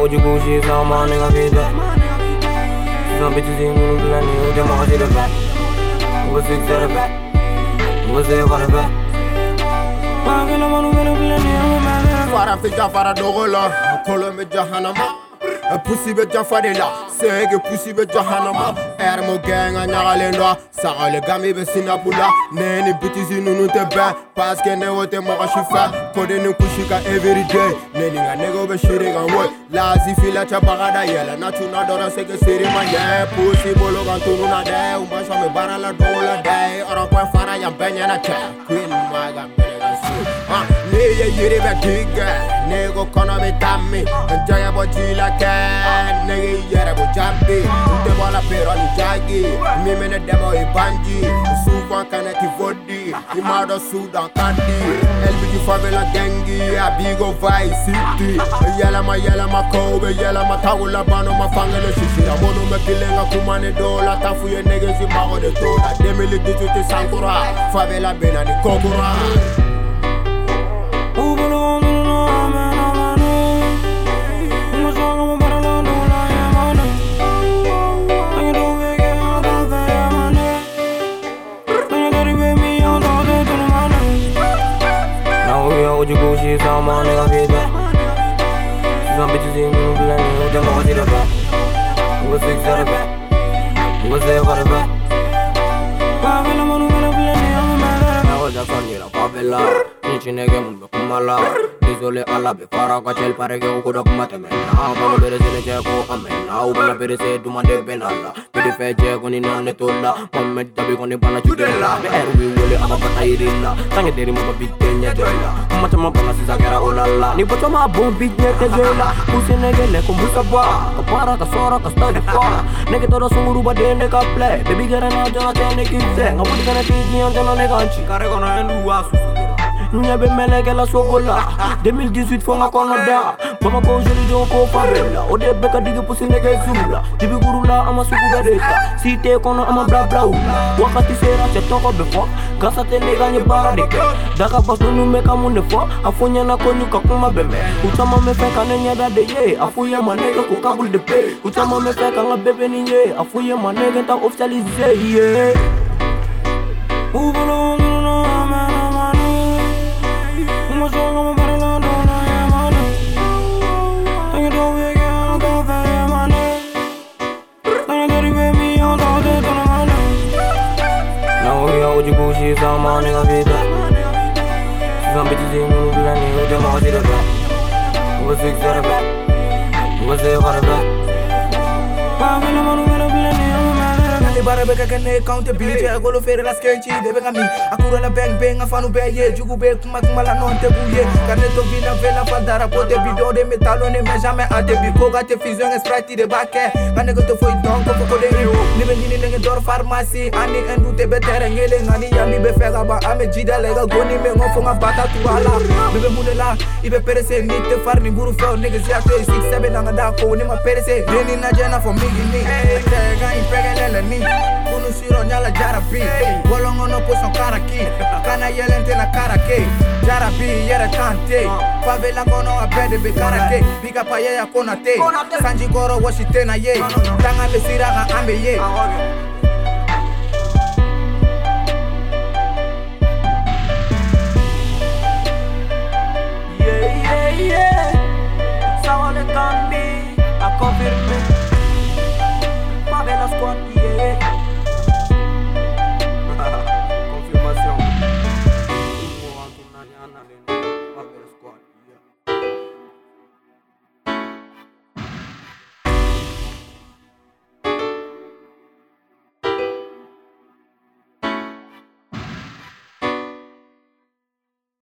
what you bullshit, so my nigga feed that. Some bitches ain't gonna plan it, who them all the back. What's six at the back? What's there for the back? fara fi jafara dogo la kolo me jahanama pusi be jafade la sege pusi be jahanama er mo genga nyagale ndo sagale gami be sinapula. Neni bitisi nunu te be paske ne wote mo ka shifa kode ni kushika every day. Neni nga nego be shiri ga wo lazi fila cha bagada yela na tuna dora sege siri ma pusi bolo ga tunu na de umba so me bara la dogo la de ora fara ya na cha queen maga Ah, ne ye yiri bɛ tigɛ ne ko kɔnɔ bɛ taa min jɛgɛ bɔ ji la kɛ ne ye yɛrɛ bɔ jaabi n tɛ bɔ la peerɔ ni jagi bɛ ne dɛmɛ o ye banji souvent kana ti fodi i m'a dɔn sudan ka di elbiji favela gɛngi a bigo vice city. Yɛlɛma kow bɛ yɛlɛma tago labano ma fangele sisira minnu bɛ kilen ka kuma ne dɔw la ta fu ye negesi mago de to la 2018 sankura favela bena ni kokura Now we are what you bullshit, so my nigga feed that. Some bitches ain't gonna plan it, who them all see the back. What's six at the back? What's there for the back? Nagoja sonira favela Nichinege mumbe kumala Disole ala be fara kwa chel parege ukuda kumateme Na kono bere sene che ko amena Ubana bere se dumande benala Bede fe che koni nane tola Mamme dabi koni bana chudela Me eru wi wole ama bata irila Tange deri mba bitte nye dola Macha mabana sisa kera olala Ni bocho ma bom bit nye Kusi nege le kumbusa ba Kapara kasora kastadi fa Nege todo sunguru ba dende ka play Baby gara na jana tene kitse Ngabuti kana tiji antena ne ganchi Kare kono endu wa Nya be meleke la sokola 2018 fonga kono da Mama ko jeli do ko favela O de beka dige pusi nege zula Dibi gurula ama suku gadeta Site kono ama bla bla ula Wakati sera che toko befo Gasa te nega nye bara dike Daga bas nunu meka munde fo Afunya na konyu kakuma beme Utama me feka ne nyada de ye Afuya manege ko kabul de pe Utama me feka nga bebe ni ye Afuya manege ta officialize ye Ubolo no Sa ma nigga Some bitches gonna plan it, who them all? Beka kene accountability Agolo fere la sketchy de beka mi Akura la bang bang afanu be ye Jugu be kuma kuma la non te bouye Carne to vina vela fa dara po te bido de metalo ne me jamais a te bi Koga te fusion sprite de bake. Kane ko te foi don ko ko de rio Ni be nyini nenge dor pharmacie Ani endu te betere ngele ngani ya mi be fega ba. Ame jida lega goni me ngofo nga bata turala Bebe mune la ibe perese ni te far ni buru feo Niggas ya to 6 7 nanga da ko ni ma perese. Reni na jena for migi ni. Tega impegele ni. Kunu Kunusiro nyala jarabi. Wolongono puso karaki. Kana yelente na karake. Jarabi yere tante. Abede be karake. Biga pa ye Sanji goro ye. Tanga ambe ye. Yeah, yeah, yeah. Someone can be.